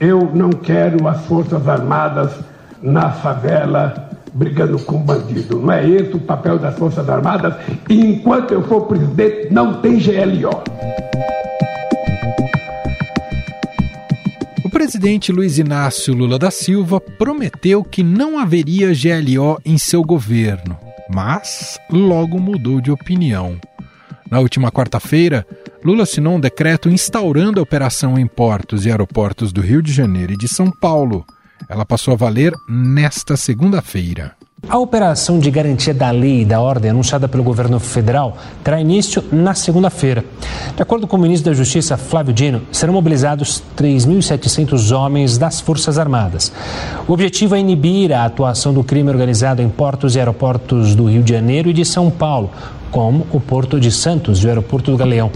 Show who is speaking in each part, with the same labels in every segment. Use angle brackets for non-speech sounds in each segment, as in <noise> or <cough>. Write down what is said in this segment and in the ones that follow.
Speaker 1: Eu não quero as Forças Armadas na favela brigando com bandido. Não é esse o papel das Forças Armadas. E enquanto eu for presidente, não tem GLO.
Speaker 2: O presidente Luiz Inácio Lula da Silva prometeu que não haveria GLO em seu governo, mas logo mudou de opinião. Na última quarta-feira, Lula assinou um decreto instaurando a operação em portos e aeroportos do Rio de Janeiro e de São Paulo. Ela passou a valer nesta segunda-feira.
Speaker 3: A operação de garantia da lei e da ordem anunciada pelo governo federal terá início na segunda-feira. De acordo com o ministro da Justiça, Flávio Dino, serão mobilizados 3.700 homens das Forças Armadas. O objetivo é inibir a atuação do crime organizado em portos e aeroportos do Rio de Janeiro e de São Paulo, como o Porto de Santos e o Aeroporto do Galeão.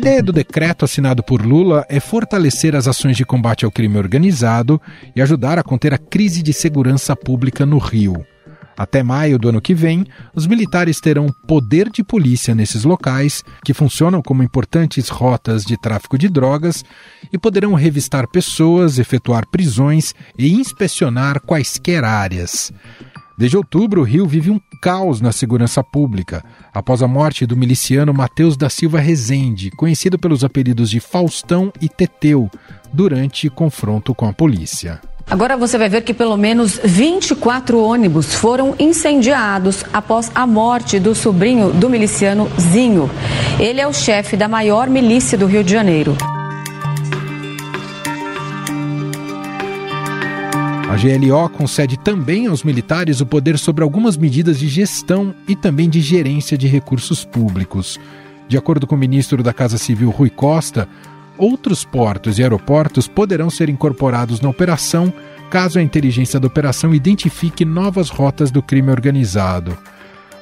Speaker 2: Ideia do decreto assinado por Lula é fortalecer as ações de combate ao crime organizado e ajudar a conter a crise de segurança pública no Rio. Até maio do ano que vem, os militares terão poder de polícia nesses locais, que funcionam como importantes rotas de tráfico de drogas, e poderão revistar pessoas, efetuar prisões e inspecionar quaisquer áreas. Desde outubro, o Rio vive um caos na segurança pública, após a morte do miliciano Matheus da Silva Rezende, conhecido pelos apelidos de Faustão e Teteu, durante confronto com a polícia.
Speaker 4: Agora você vai ver que pelo menos 24 ônibus foram incendiados após a morte do sobrinho do miliciano Zinho. Ele é o chefe da maior milícia do Rio de Janeiro.
Speaker 2: A GLO concede também aos militares o poder sobre algumas medidas de gestão e também de gerência de recursos públicos. De acordo com o ministro da Casa Civil Rui Costa, outros portos e aeroportos poderão ser incorporados na operação caso a inteligência da operação identifique novas rotas do crime organizado.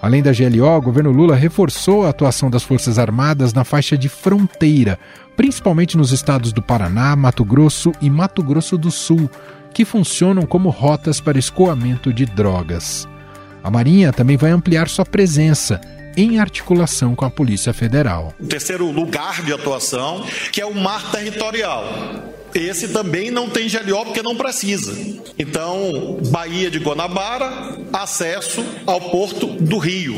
Speaker 2: Além da GLO, o governo Lula reforçou a atuação das Forças Armadas na faixa de fronteira, principalmente nos estados do Paraná, Mato Grosso e Mato Grosso do Sul, que funcionam como rotas para escoamento de drogas. A Marinha também vai ampliar sua presença em articulação com a Polícia Federal.
Speaker 5: O terceiro lugar de atuação, que é o mar territorial. Esse também não tem GLO porque não precisa. Então, Baía de Guanabara, acesso ao Porto do Rio.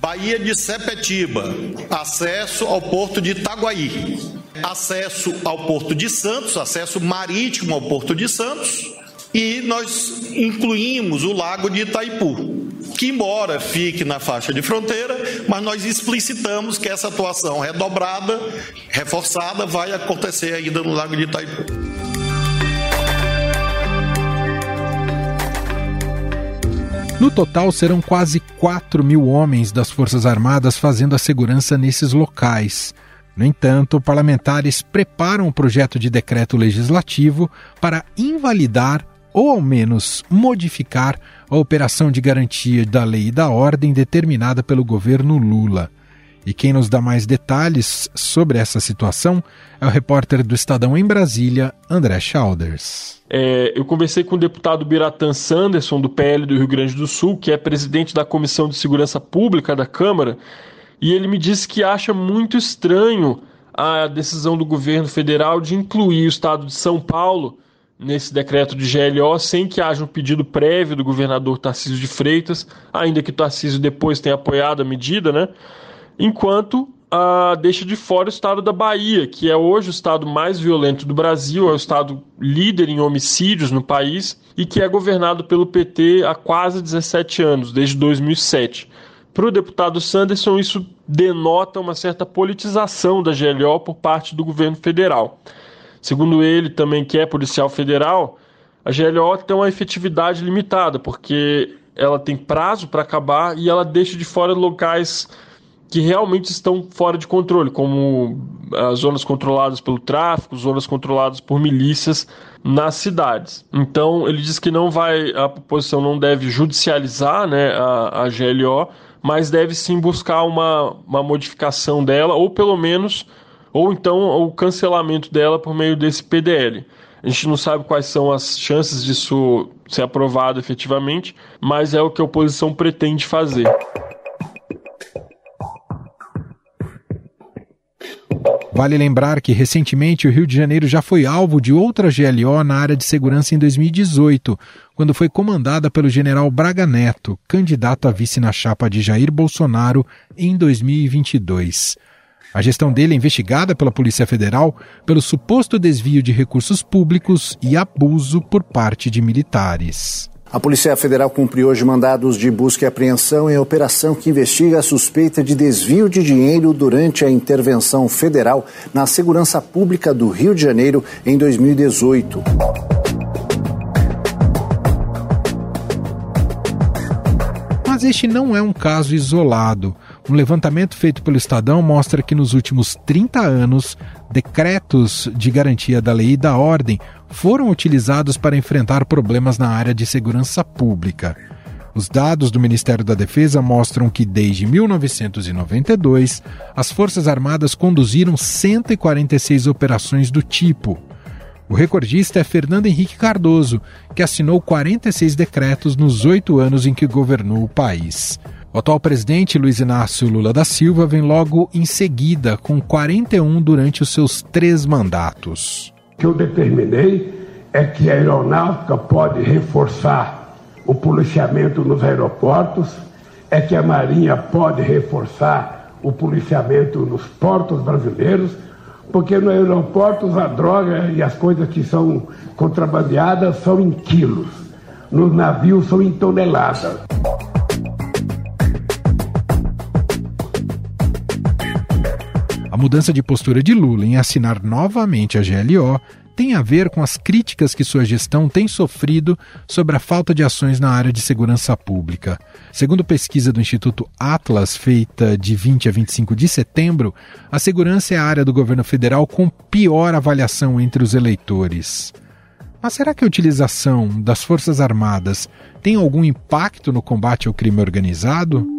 Speaker 5: Baía de Sepetiba, acesso ao Porto de Itaguaí acesso ao Porto de Santos, acesso marítimo ao Porto de Santos, e nós incluímos o Lago de Itaipu, que embora fique na faixa de fronteira, mas nós explicitamos que essa atuação redobrada, reforçada, vai acontecer ainda no Lago de Itaipu.
Speaker 2: No total, serão quase 4 mil homens das Forças Armadas fazendo a segurança nesses locais. No entanto, parlamentares preparam um projeto de decreto legislativo para invalidar ou ao menos modificar a operação de garantia da lei e da ordem determinada pelo governo Lula. E quem nos dá mais detalhes sobre essa situação é o repórter do Estadão em Brasília, André Schauders.
Speaker 6: É, eu conversei com o deputado Biratan Sanderson, do PL do Rio Grande do Sul, que é presidente da Comissão de Segurança Pública da Câmara, e ele me disse que acha muito estranho a decisão do governo federal de incluir o estado de São Paulo nesse decreto de GLO sem que haja um pedido prévio do governador Tarcísio de Freitas, ainda que Tarcísio depois tenha apoiado a medida, né? Enquanto ah, deixa de fora o estado da Bahia, que é hoje o estado mais violento do Brasil, é o estado líder em homicídios no país e que é governado pelo PT há quase 17 anos, desde 2007. Para o deputado Sanderson, isso denota uma certa politização da GLO por parte do governo federal. Segundo ele, também que é policial federal, a GLO tem uma efetividade limitada, porque ela tem prazo para acabar e ela deixa de fora locais que realmente estão fora de controle, como as ah, zonas controladas pelo tráfico, zonas controladas por milícias nas cidades. Então ele diz que não vai, a oposição não deve judicializar né, a, a GLO, mas deve sim buscar uma, uma modificação dela, ou pelo menos, ou então o cancelamento dela por meio desse PDL. A gente não sabe quais são as chances disso ser aprovado efetivamente, mas é o que a oposição pretende fazer.
Speaker 2: Vale lembrar que recentemente o Rio de Janeiro já foi alvo de outra GLO na área de segurança em 2018, quando foi comandada pelo general Braga Neto, candidato a vice na chapa de Jair Bolsonaro em 2022. A gestão dele é investigada pela Polícia Federal pelo suposto desvio de recursos públicos e abuso por parte de militares.
Speaker 7: A Polícia Federal cumpriu hoje mandados de busca e apreensão em operação que investiga a suspeita de desvio de dinheiro durante a intervenção federal na segurança pública do Rio de Janeiro em 2018.
Speaker 2: Mas este não é um caso isolado. Um levantamento feito pelo Estadão mostra que nos últimos 30 anos, decretos de garantia da lei e da ordem foram utilizados para enfrentar problemas na área de segurança pública. Os dados do Ministério da Defesa mostram que desde 1992, as Forças Armadas conduziram 146 operações do tipo. O recordista é Fernando Henrique Cardoso, que assinou 46 decretos nos oito anos em que governou o país. O atual presidente Luiz Inácio Lula da Silva vem logo em seguida, com 41 durante os seus três mandatos.
Speaker 1: Que eu determinei é que a aeronáutica pode reforçar o policiamento nos aeroportos, é que a Marinha pode reforçar o policiamento nos portos brasileiros porque no aeroporto a droga e as coisas que são contrabandeadas são em quilos, nos navios são em toneladas.
Speaker 2: A mudança de postura de Lula em assinar novamente a GLO tem a ver com as críticas que sua gestão tem sofrido sobre a falta de ações na área de segurança pública. Segundo pesquisa do Instituto Atlas, feita de 20 a 25 de setembro, a segurança é a área do governo federal com pior avaliação entre os eleitores. Mas será que a utilização das Forças Armadas tem algum impacto no combate ao crime organizado?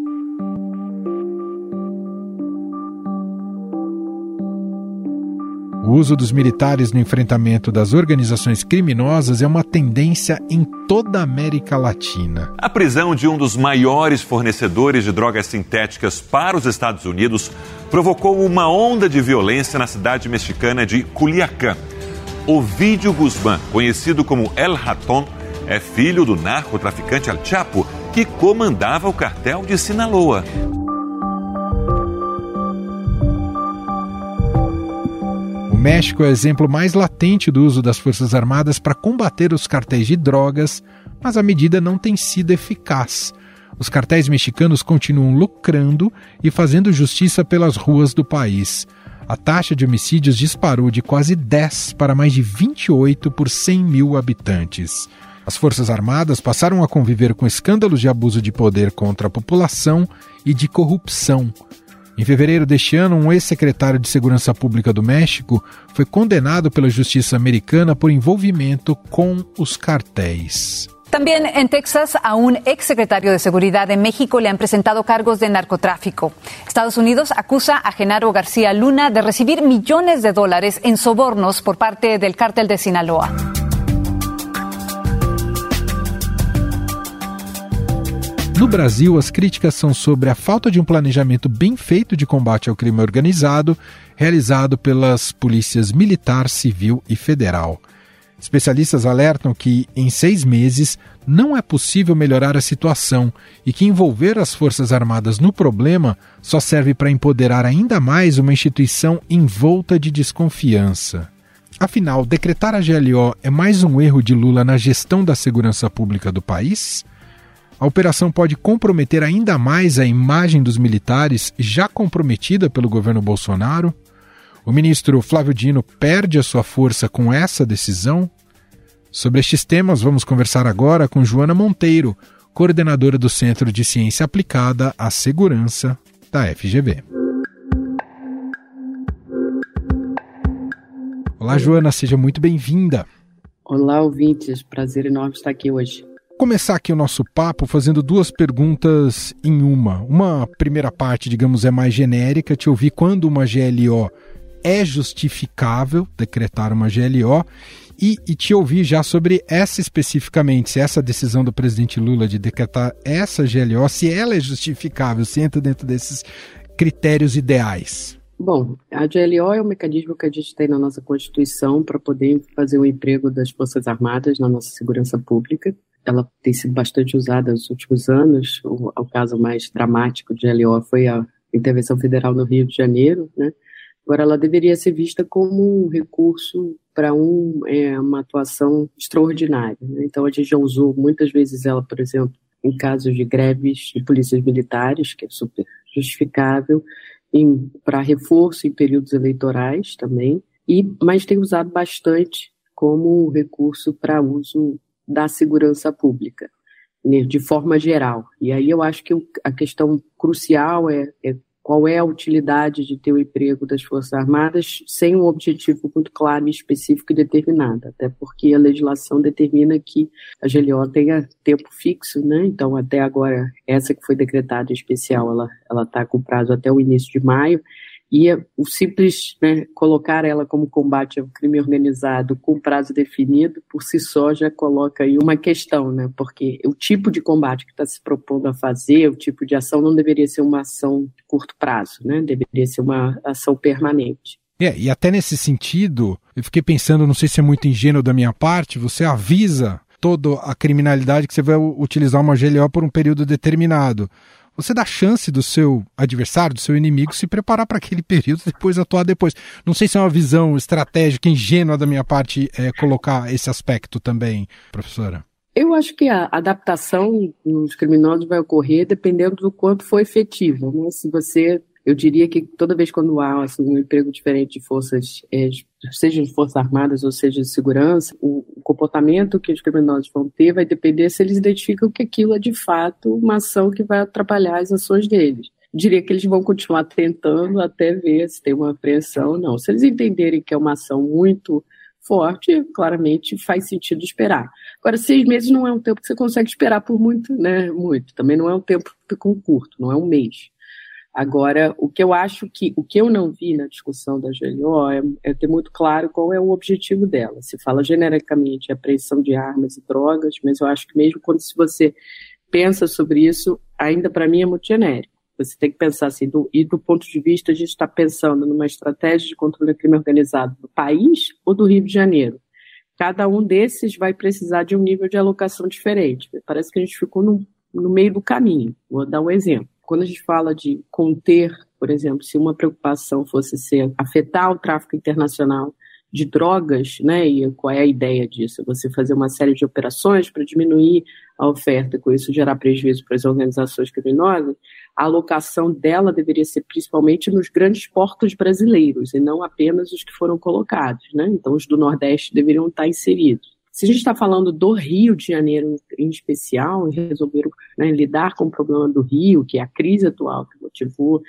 Speaker 2: O uso dos militares no enfrentamento das organizações criminosas é uma tendência em toda a América Latina.
Speaker 8: A prisão de um dos maiores fornecedores de drogas sintéticas para os Estados Unidos provocou uma onda de violência na cidade mexicana de Culiacán. Ovidio Guzmán, conhecido como El Raton, é filho do narcotraficante Al Chapo, que comandava o cartel de Sinaloa.
Speaker 2: México é o exemplo mais latente do uso das Forças Armadas para combater os cartéis de drogas, mas a medida não tem sido eficaz. Os cartéis mexicanos continuam lucrando e fazendo justiça pelas ruas do país. A taxa de homicídios disparou de quase 10 para mais de 28 por 100 mil habitantes. As Forças Armadas passaram a conviver com escândalos de abuso de poder contra a população e de corrupção. Em fevereiro deste ano, um ex-secretário de Segurança Pública do México foi condenado pela justiça americana por envolvimento com os cartéis.
Speaker 9: También en Texas, a un exsecretario de Seguridad de México le han presentado cargos de narcotráfico. Estados Unidos acusa a Genaro García Luna de recibir millones de dólares en sobornos por parte del cártel de Sinaloa.
Speaker 2: No Brasil, as críticas são sobre a falta de um planejamento bem feito de combate ao crime organizado, realizado pelas polícias militar, civil e federal. Especialistas alertam que, em seis meses, não é possível melhorar a situação e que envolver as Forças Armadas no problema só serve para empoderar ainda mais uma instituição envolta de desconfiança. Afinal, decretar a GLO é mais um erro de Lula na gestão da segurança pública do país? A operação pode comprometer ainda mais a imagem dos militares já comprometida pelo governo Bolsonaro? O ministro Flávio Dino perde a sua força com essa decisão? Sobre estes temas, vamos conversar agora com Joana Monteiro, coordenadora do Centro de Ciência Aplicada à Segurança da FGV. Olá, Joana, seja muito bem-vinda.
Speaker 10: Olá, ouvintes. Prazer enorme estar aqui hoje
Speaker 2: começar aqui o nosso papo fazendo duas perguntas em uma. Uma primeira parte, digamos, é mais genérica, te ouvir quando uma GLO é justificável decretar uma GLO e, e, te ouvir já sobre essa especificamente, se essa decisão do presidente Lula de decretar essa GLO, se ela é justificável, se entra dentro desses critérios ideais.
Speaker 10: Bom, a GLO é um mecanismo que a gente tem na nossa Constituição para poder fazer o emprego das Forças Armadas na nossa segurança pública. Ela tem sido bastante usada nos últimos anos. O, o caso mais dramático de GLO foi a intervenção federal no Rio de Janeiro, né? Agora, ela deveria ser vista como um recurso para um, é, uma atuação extraordinária. Né? Então, a gente já usou muitas vezes ela, por exemplo, em casos de greves de polícias militares, que é super justificável, para reforço em períodos eleitorais também, e mas tem usado bastante como recurso para uso da segurança pública, né, de forma geral. E aí eu acho que a questão crucial é, é qual é a utilidade de ter o emprego das Forças Armadas sem um objetivo muito claro, específico e determinado, até porque a legislação determina que a GLO tenha tempo fixo, né? Então, até agora, essa que foi decretada especial, ela está com prazo até o início de maio, e o simples né, colocar ela como combate ao crime organizado com prazo definido, por si só já coloca aí uma questão, né? Porque o tipo de combate que está se propondo a fazer, o tipo de ação não deveria ser uma ação de curto prazo, né? Deveria ser uma ação permanente.
Speaker 2: É, e até nesse sentido, eu fiquei pensando, não sei se é muito ingênuo da minha parte, você avisa toda a criminalidade que você vai utilizar uma GLO por um período determinado você dá chance do seu adversário, do seu inimigo, se preparar para aquele período e depois atuar depois. Não sei se é uma visão estratégica ingênua da minha parte é, colocar esse aspecto também, professora.
Speaker 10: Eu acho que a adaptação nos criminosos vai ocorrer dependendo do quanto for efetivo. Né? Se você eu diria que toda vez quando há assim, um emprego diferente de forças, é, seja de forças armadas ou seja de segurança, o, comportamento que os criminosos vão ter vai depender se eles identificam que aquilo é de fato uma ação que vai atrapalhar as ações deles. Diria que eles vão continuar tentando até ver se tem uma apreensão ou não. Se eles entenderem que é uma ação muito forte, claramente faz sentido esperar. Agora, seis meses não é um tempo que você consegue esperar por muito, né? Muito. Também não é um tempo curto, não é um mês. Agora, o que eu acho que, o que eu não vi na discussão da GLO é, é ter muito claro qual é o objetivo dela. Se fala genericamente apreensão de armas e drogas, mas eu acho que mesmo quando se você pensa sobre isso, ainda para mim é muito genérico. Você tem que pensar assim, do, e do ponto de vista, a gente está pensando numa estratégia de controle do crime organizado do país ou do Rio de Janeiro. Cada um desses vai precisar de um nível de alocação diferente. Parece que a gente ficou no, no meio do caminho. Vou dar um exemplo quando a gente fala de conter, por exemplo, se uma preocupação fosse ser afetar o tráfico internacional de drogas, né? E qual é a ideia disso? Você fazer uma série de operações para diminuir a oferta, com isso gerar prejuízo para as organizações criminosas. A alocação dela deveria ser principalmente nos grandes portos brasileiros e não apenas os que foram colocados, né? Então os do Nordeste deveriam estar inseridos. Se a gente está falando do Rio de Janeiro em especial, e resolver né, lidar com o problema do Rio, que é a crise atual que motivou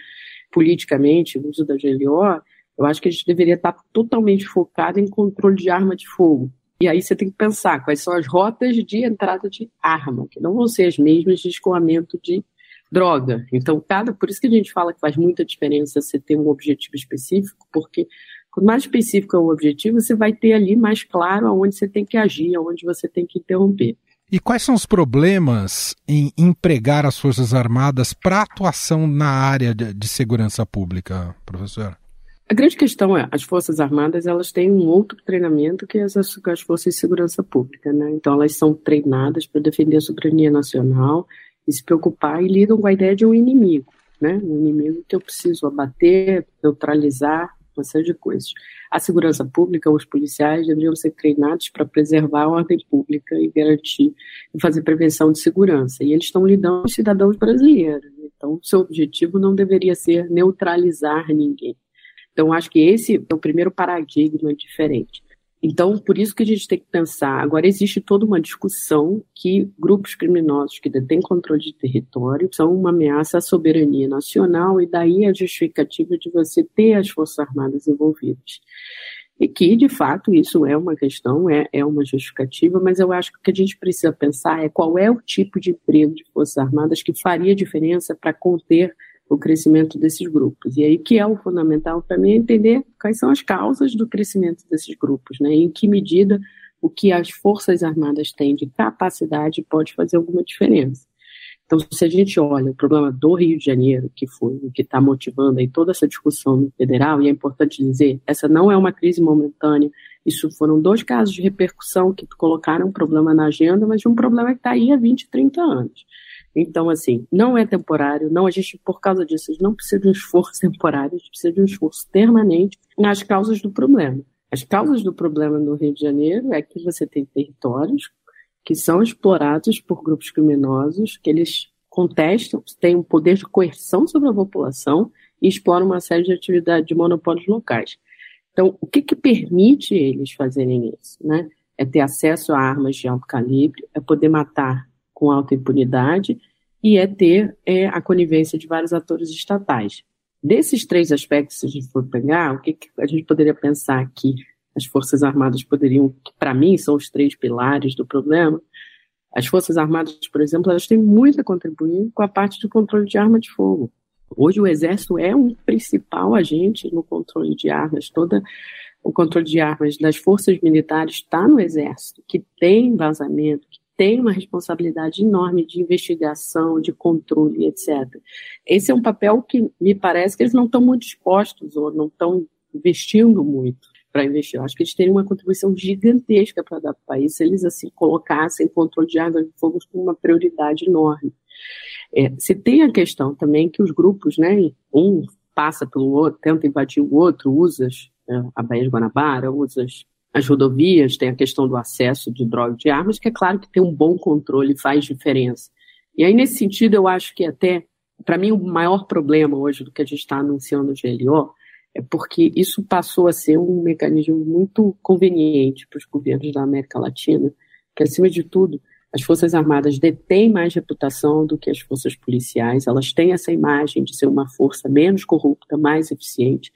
Speaker 10: politicamente o uso da GLO, eu acho que a gente deveria estar totalmente focado em controle de arma de fogo. E aí você tem que pensar quais são as rotas de entrada de arma, que não vão ser as mesmas de escoamento de droga. Então, cada, por isso que a gente fala que faz muita diferença você ter um objetivo específico, porque Quanto mais específico é o objetivo, você vai ter ali mais claro aonde você tem que agir, aonde você tem que interromper.
Speaker 2: E quais são os problemas em empregar as Forças Armadas para atuação na área de, segurança pública, professor?
Speaker 10: A grande questão é, as Forças Armadas, elas têm um outro treinamento que as, as Forças de Segurança Pública, né? Então, elas são treinadas para defender a soberania nacional e se preocupar e lidam com a ideia de um inimigo, né? Um inimigo que eu preciso abater, neutralizar série de coisas. A segurança pública, os policiais deveriam ser treinados para preservar a ordem pública e garantir e fazer prevenção de segurança. E eles estão lidando com cidadãos brasileiros. Então, seu objetivo não deveria ser neutralizar ninguém. Então, acho que esse é o primeiro paradigma diferente. Então, por isso que a gente tem que pensar. Agora, existe toda uma discussão que grupos criminosos que detêm controle de território são uma ameaça à soberania nacional, e daí a justificativa de você ter as Forças Armadas envolvidas. E que, de fato, isso é uma questão, é, é uma justificativa, mas eu acho que o que a gente precisa pensar é qual é o tipo de emprego de Forças Armadas que faria diferença para conter o crescimento desses grupos. E aí que é o fundamental para mim é entender quais são as causas do crescimento desses grupos, né? Em que medida o que as forças armadas têm de capacidade pode fazer alguma diferença. Então, se a gente olha o problema do Rio de Janeiro, que foi o que está motivando aí toda essa discussão no federal, e é importante dizer, essa não é uma crise momentânea, isso foram dois casos de repercussão que colocaram um problema na agenda, mas um problema que está aí há 20, 30 anos. Então, assim, não é temporário, não, a gente, por causa disso, não precisa de um esforço <laughs> temporário, a gente precisa de um esforço permanente nas causas do problema. As causas do problema no Rio de Janeiro é que você tem territórios que são explorados por grupos criminosos, que eles contestam, têm um poder de coerção sobre a população e exploram uma série de atividades de monopólios locais. Então, o que, que permite eles fazerem isso? Né? É ter acesso a armas de alto calibre, é poder matar com alta impunidade e é ter é, a conivência de vários atores estatais. Desses três aspectos, se a gente for pegar, o que, que a gente poderia pensar aqui? as Forças Armadas poderiam, que para mim são os três pilares do problema, as Forças Armadas, por exemplo, elas têm muito a contribuir com a parte do controle de arma de fogo. Hoje o Exército é um principal agente no controle de armas. Toda o controle de armas das forças militares está no Exército, que tem vazamento, que tem uma responsabilidade enorme de investigação, de controle, etc. Esse é um papel que me parece que eles não estão muito dispostos ou não estão investindo muito para investir. Eu acho que eles teriam uma contribuição gigantesca para dar para o país se eles assim colocassem controle de armas de fogo como uma prioridade enorme. É, se tem a questão também que os grupos, né, um passa pelo outro, tenta invadir o outro, usa é, a Baía de Guanabara, usa as rodovias, tem a questão do acesso de drogas de armas, que é claro que tem um bom controle faz diferença. E aí, nesse sentido, eu acho que até, para mim, o maior problema hoje do que a gente está anunciando no GLO é porque isso passou a ser um mecanismo muito conveniente para os governos da América Latina, que, acima de tudo, as Forças Armadas detêm mais reputação do que as forças policiais, elas têm essa imagem de ser uma força menos corrupta, mais eficiente.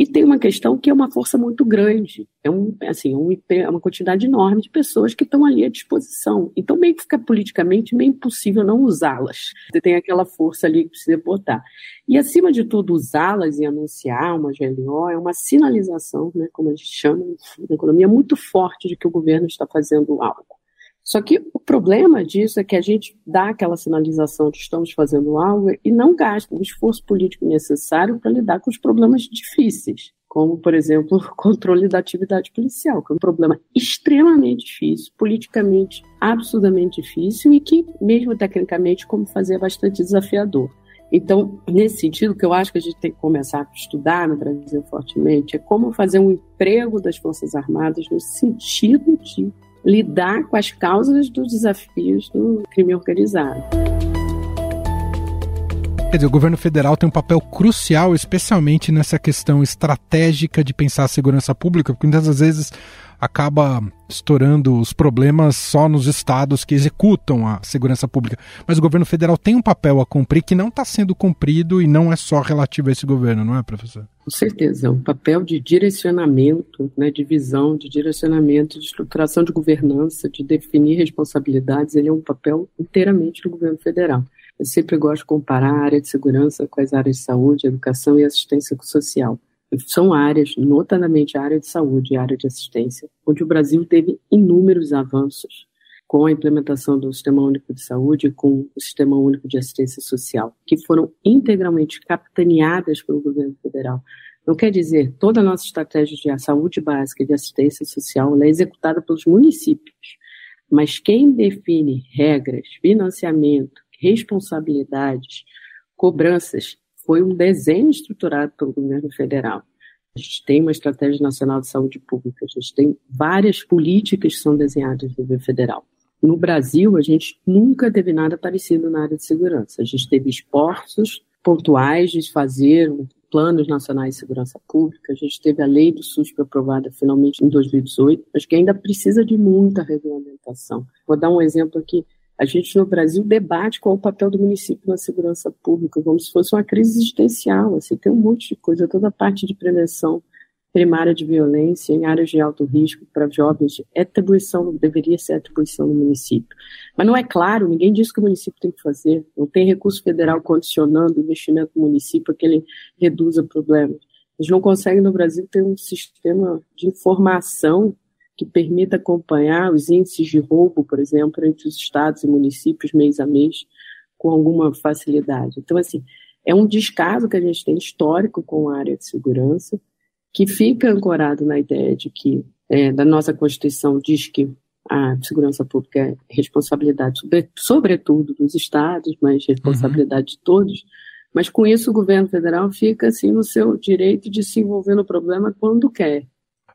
Speaker 10: E tem uma questão que é uma força muito grande, é, um, assim, um, é uma quantidade enorme de pessoas que estão ali à disposição. Então, meio que fica politicamente meio impossível não usá-las. Você tem aquela força ali que precisa botar. E, acima de tudo, usá-las e anunciar uma GLO é uma sinalização, né, como a gente chama na economia, muito forte de que o governo está fazendo algo. Só que o problema disso é que a gente dá aquela sinalização de estamos fazendo algo e não gasta o esforço político necessário para lidar com os problemas difíceis, como, por exemplo, o controle da atividade policial, que é um problema extremamente difícil, politicamente absurdamente difícil e que, mesmo tecnicamente, como fazer, é bastante desafiador. Então, nesse sentido, o que eu acho que a gente tem que começar a estudar no Brasil fortemente é como fazer um emprego das Forças Armadas no sentido de lidar com as causas dos desafios do crime organizado.
Speaker 2: Quer dizer, o governo federal tem um papel crucial, especialmente nessa questão estratégica de pensar a segurança pública, porque muitas vezes acaba estourando os problemas só nos estados que executam a segurança pública. Mas o governo federal tem um papel a cumprir que não está sendo cumprido e não é só relativo a esse governo, não é, professor?
Speaker 10: Com certeza, é um papel de direcionamento, né, de visão, de direcionamento, de estruturação de governança, de definir responsabilidades, ele é um papel inteiramente do governo federal. Eu sempre gosto de comparar a área de segurança com as áreas de saúde, educação e assistência social são áreas, notadamente a área de saúde e a área de assistência, onde o Brasil teve inúmeros avanços com a implementação do Sistema Único de Saúde e com o Sistema Único de Assistência Social, que foram integralmente capitaneadas pelo governo federal. Não quer dizer, toda a nossa estratégia de saúde básica e de assistência social é executada pelos municípios, mas quem define regras, financiamento, responsabilidades, cobranças foi um desenho estruturado pelo governo federal. A gente tem uma estratégia nacional de saúde pública, a gente tem várias políticas que são desenhadas no governo federal. No Brasil, a gente nunca teve nada parecido na área de segurança. A gente teve esforços pontuais de fazer planos nacionais de segurança pública, a gente teve a lei do SUS aprovada finalmente em 2018, mas que ainda precisa de muita regulamentação. Vou dar um exemplo aqui a gente no Brasil debate qual é o papel do município na segurança pública, como se fosse uma crise existencial. Assim, tem um monte de coisa, toda a parte de prevenção primária de violência em áreas de alto risco para jovens é atribuição, deveria ser atribuição do município. Mas não é claro, ninguém diz que o município tem que fazer. Não tem recurso federal condicionando o investimento do município para que ele reduza problemas. Eles não conseguem no Brasil ter um sistema de informação que permita acompanhar os índices de roubo, por exemplo, entre os estados e municípios mês a mês, com alguma facilidade. Então, assim, é um descaso que a gente tem histórico com a área de segurança, que fica ancorado na ideia de que, é, da nossa Constituição, diz que a segurança pública é responsabilidade, sobretudo dos estados, mas responsabilidade uhum. de todos. Mas com isso o governo federal fica assim no seu direito de se envolver no problema quando quer.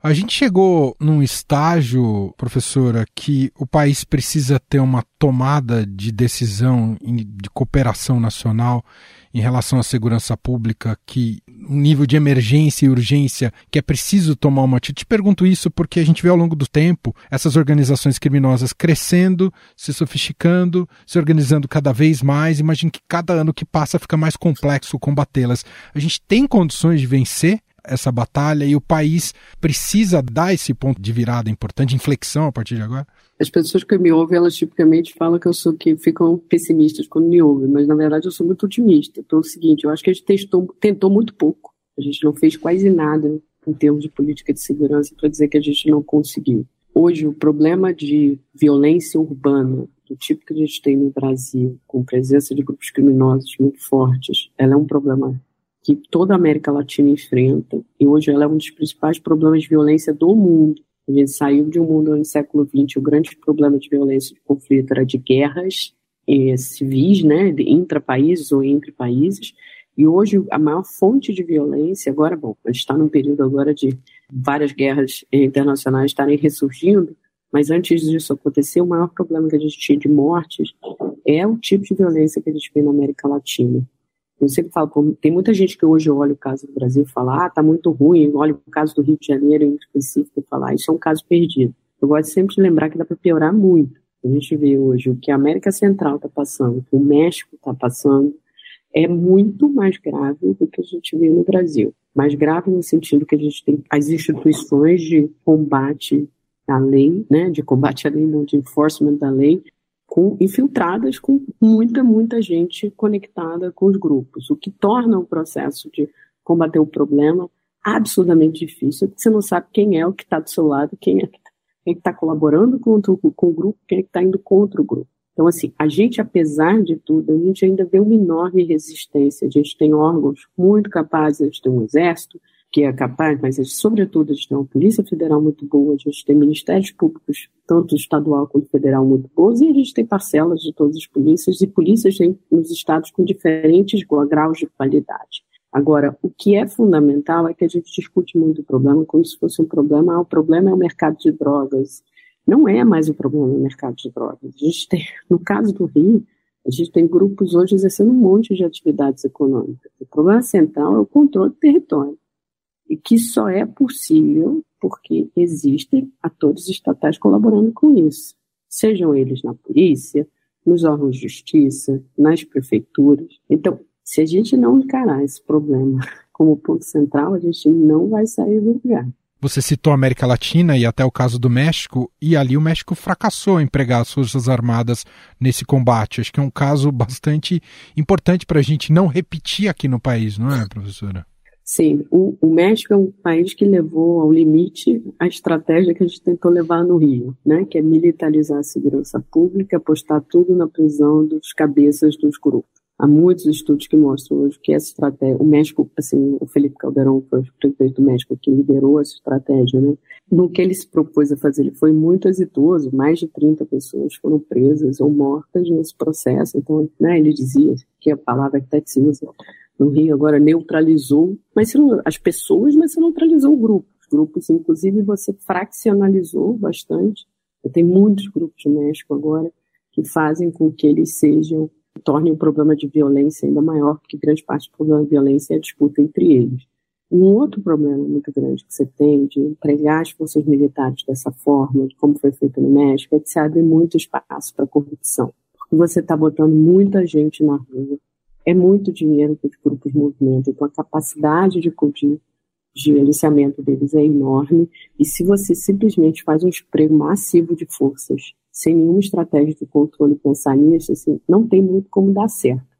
Speaker 2: A gente chegou num estágio, professora, que o país precisa ter uma tomada de decisão de cooperação nacional em relação à segurança pública, que um nível de emergência e urgência que é preciso tomar uma atitude. Te pergunto isso porque a gente vê ao longo do tempo essas organizações criminosas crescendo, se sofisticando, se organizando cada vez mais. Imagino que cada ano que passa fica mais complexo combatê-las. A gente tem condições de vencer essa batalha e o país precisa dar esse ponto de virada importante, inflexão a partir de agora?
Speaker 10: As pessoas que me ouvem, elas tipicamente falam que eu sou que ficam pessimistas quando me ouvem, mas na verdade eu sou muito otimista. Então é o seguinte, eu acho que a gente testou, tentou muito pouco. A gente não fez quase nada em termos de política de segurança para dizer que a gente não conseguiu. Hoje, o problema de violência urbana, do tipo que a gente tem no Brasil, com presença de grupos criminosos muito fortes, ela é um problema que toda a América Latina enfrenta, e hoje ela é um dos principais problemas de violência do mundo. A gente saiu de um mundo no século XX, o grande problema de violência de conflito era de guerras eh, civis, né, intra-países ou entre países, e hoje a maior fonte de violência, agora, bom, a gente está num período agora de várias guerras internacionais estarem ressurgindo, mas antes disso acontecer, o maior problema que a gente tinha de mortes é o tipo de violência que a gente vê na América Latina. Eu sempre falo, tem muita gente que hoje olha o caso do Brasil e fala, ah, tá muito ruim, olha o caso do Rio de Janeiro em específico e fala, ah, isso é um caso perdido. Eu gosto sempre de lembrar que dá para piorar muito. A gente vê hoje o que a América Central está passando, o que o México está passando, é muito mais grave do que a gente vê no Brasil. Mais grave no sentido que a gente tem as instituições de combate à lei, né, de combate à lei, não de enforcement da lei, com, infiltradas com muita, muita gente conectada com os grupos, o que torna o processo de combater o problema absurdamente difícil, porque você não sabe quem é o que está do seu lado, quem é que está colaborando com, com o grupo, quem é que está indo contra o grupo. Então, assim, a gente, apesar de tudo, a gente ainda vê uma enorme resistência. A gente tem órgãos muito capazes, a gente tem um exército, que é capaz, mas sobretudo a gente tem uma Polícia Federal muito boa, a gente tem ministérios públicos, tanto estadual quanto federal, muito bons, e a gente tem parcelas de todas as polícias, e polícias nos estados com diferentes graus de qualidade. Agora, o que é fundamental é que a gente discute muito o problema como se fosse um problema, ah, o problema é o mercado de drogas. Não é mais o problema o mercado de drogas. A gente tem, no caso do Rio, a gente tem grupos hoje exercendo um monte de atividades econômicas. O problema central é o controle do território e que só é possível porque existem atores estatais colaborando com isso, sejam eles na polícia, nos órgãos de justiça, nas prefeituras. Então, se a gente não encarar esse problema como ponto central, a gente não vai sair do lugar.
Speaker 2: Você citou a América Latina e até o caso do México, e ali o México fracassou em empregar as Forças Armadas nesse combate. Acho que é um caso bastante importante para a gente não repetir aqui no país, não é, professora?
Speaker 10: Sim, o, o, México é um país que levou ao limite a estratégia que a gente tentou levar no Rio, né, que é militarizar a segurança pública, apostar tudo na prisão dos cabeças dos grupos. Há muitos estudos que mostram hoje que essa estratégia, o México, assim, o Felipe Calderón foi o presidente do México que liderou essa estratégia, né? No que ele se propôs a fazer, ele foi muito exitoso, mais de 30 pessoas foram presas ou mortas nesse processo, então, né, ele dizia que a palavra que até se usa no Rio agora neutralizou, mas não, as pessoas, mas você neutralizou o grupo. Os grupos, inclusive, você fraccionalizou bastante. Tem muitos grupos no México agora que fazem com que eles sejam, tornem o problema de violência ainda maior, porque grande parte do problema de violência é a disputa entre eles. Um outro problema muito grande que você tem de empregar as forças militares dessa forma, como foi feito no México, é que se abre muito espaço para corrupção. Porque você está botando muita gente na rua, é muito dinheiro que os grupos movimentam, então a capacidade de, de gerenciamento deles é enorme, e se você simplesmente faz um emprego massivo de forças, sem nenhuma estratégia de controle pensar nisso, assim, não tem muito como dar certo.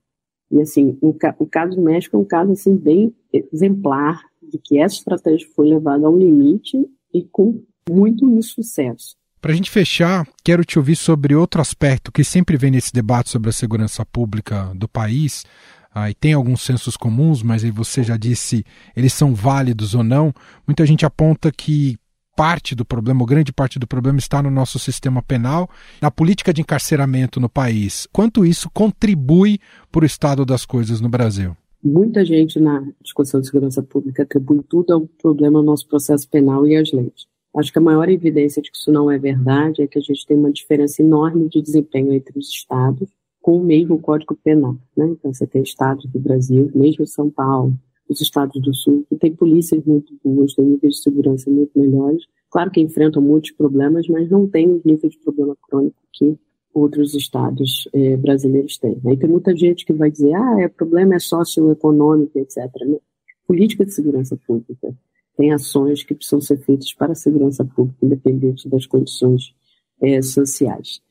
Speaker 10: E assim, o, o caso do México é um caso assim bem exemplar de que essa estratégia foi levada ao limite e com muito insucesso.
Speaker 2: Para a gente fechar, quero te ouvir sobre outro aspecto que sempre vem nesse debate sobre a segurança pública do país. Ah, e tem alguns sensos comuns, mas aí você já disse eles são válidos ou não. Muita gente aponta que parte do problema, ou grande parte do problema, está no nosso sistema penal, na política de encarceramento no país. Quanto isso contribui para o estado das coisas no Brasil?
Speaker 10: Muita gente na discussão de segurança pública atribui tudo ao problema no nosso processo penal e às leis. Acho que a maior evidência de que isso não é verdade é que a gente tem uma diferença enorme de desempenho entre os estados com o mesmo Código Penal. Né? Então, você tem estados do Brasil, mesmo São Paulo, os estados do Sul, que tem polícias muito boas, tem níveis de segurança muito melhores. Claro que enfrentam muitos problemas, mas não tem os níveis de problema crônico que outros estados eh, brasileiros têm. Aí tem muita gente que vai dizer, ah, é, o problema é socioeconômico, etc. Né? Política de segurança pública tem ações que precisam ser feitas para a segurança pública, independente das condições eh, sociais.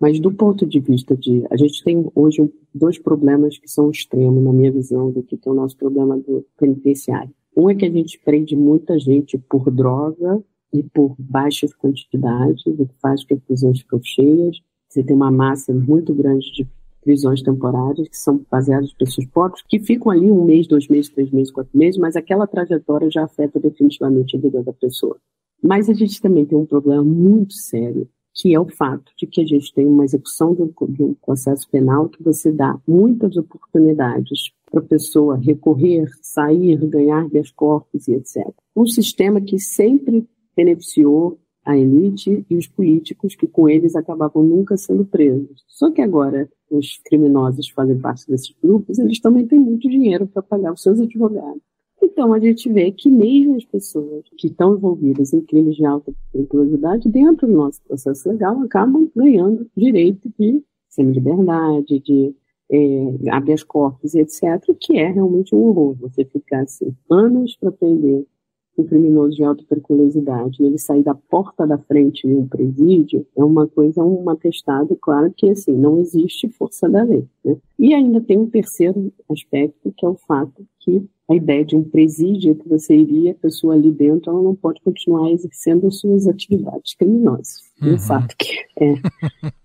Speaker 10: Mas do ponto de vista de. A gente tem hoje dois problemas que são extremos, na minha visão, do que é o nosso problema do penitenciário. Um é que a gente prende muita gente por droga e por baixas quantidades, o que faz com que as prisões ficam cheias. Você tem uma massa muito grande de prisões temporárias, que são baseadas em pessoas pobres, que ficam ali um mês, dois meses, três meses, quatro meses, mas aquela trajetória já afeta definitivamente a vida da pessoa. Mas a gente também tem um problema muito sério, que é o fato de que a gente tem uma execução de um, processo penal que você dá muitas oportunidades para a pessoa recorrer, sair, ganhar habeas corpus e etc. Um sistema que sempre beneficiou a elite e os políticos que com eles acabavam nunca sendo presos. Só que agora os criminosos fazem parte desses grupos, eles também têm muito dinheiro para pagar os seus advogados. Então, a gente vê que mesmo as pessoas que estão envolvidas em crimes de alta periculosidade, dentro do nosso processo legal, acabam ganhando direito de semi-liberdade, de é, habeas corpus, etc., que é realmente um horror. Você ficar assim, anos para prender um criminoso de alta periculosidade, ele sair da porta da frente de um presídio, é uma coisa, um atestado, claro que assim, não existe força da lei. Né? E ainda tem um terceiro aspecto, que é o fato que a ideia de um presídio que você iria, a pessoa ali dentro, ela não pode continuar exercendo suas atividades criminosas. Uhum. O fato que é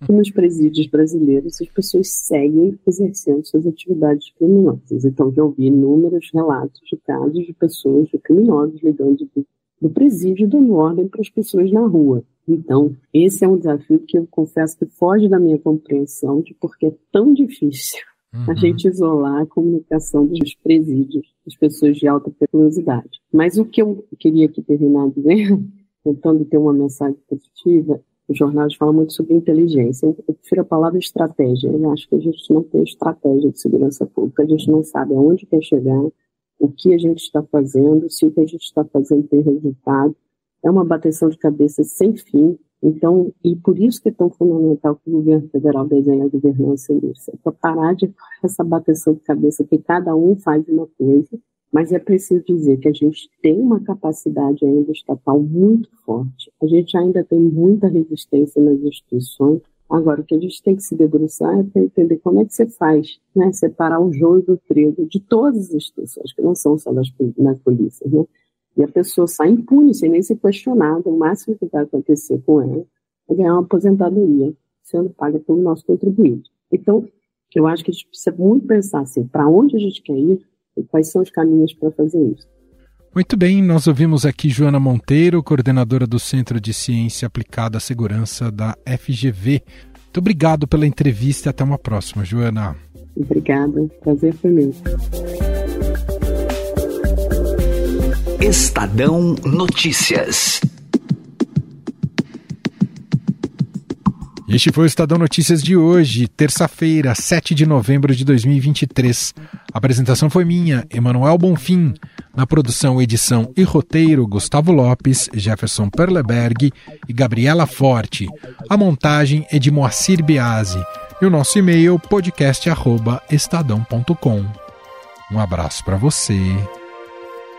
Speaker 10: que nos presídios brasileiros as pessoas seguem exercendo suas atividades criminosas. Então, já ouvi inúmeros relatos de casos de pessoas, de criminosos, ligando do, do presídio dando ordem para as pessoas na rua. Então, esse é um desafio que eu confesso que foge da minha compreensão de porque é tão difícil Uhum. A gente isolar a comunicação dos presídios, das pessoas de alta periculosidade. Mas o que eu queria aqui terminar dizendo, <laughs> tentando ter uma mensagem positiva, os jornais falam muito sobre inteligência. Eu prefiro a palavra estratégia. Eu acho que a gente não tem estratégia de segurança pública, a gente não sabe aonde quer chegar, o que a gente está fazendo, se o que a gente está fazendo tem resultado. É uma bateção de cabeça sem fim. Então, e por isso que é tão fundamental que o governo federal desenhe a governança nisso, para parar de essa bateção de cabeça que cada um faz uma coisa, mas é preciso dizer que a gente tem uma capacidade ainda estatal muito forte, a gente ainda tem muita resistência nas instituições, Agora, o que a gente tem que se debruçar é para entender como é que você faz, né? Separar o joio do trigo de todas as instituições, que não são só das, das polícias, né? E a pessoa sai impune, sem nem ser questionada. O máximo que vai acontecer com ela é ganhar uma aposentadoria, sendo paga pelo nosso contribuinte. Então, eu acho que a gente precisa muito pensar assim, para onde a gente quer ir e quais são os caminhos para fazer isso.
Speaker 2: Muito bem, nós ouvimos aqui Joana Monteiro, coordenadora do Centro de Ciência Aplicada à Segurança da FGV. Muito obrigado pela entrevista e até uma próxima, Joana.
Speaker 10: Obrigada, prazer foi meu.
Speaker 11: Estadão Notícias.
Speaker 2: Este foi o Estadão Notícias de hoje, terça-feira, 7 de novembro de 2023. A apresentação foi minha, Emanuel Bonfim. Na produção, edição e roteiro, Gustavo Lopes, Jefferson Perleberg e Gabriela Forte. A montagem é de Moacir Biasi. E o nosso e-mail, podcast.estadão.com. Um abraço para você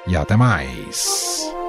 Speaker 2: e até mais.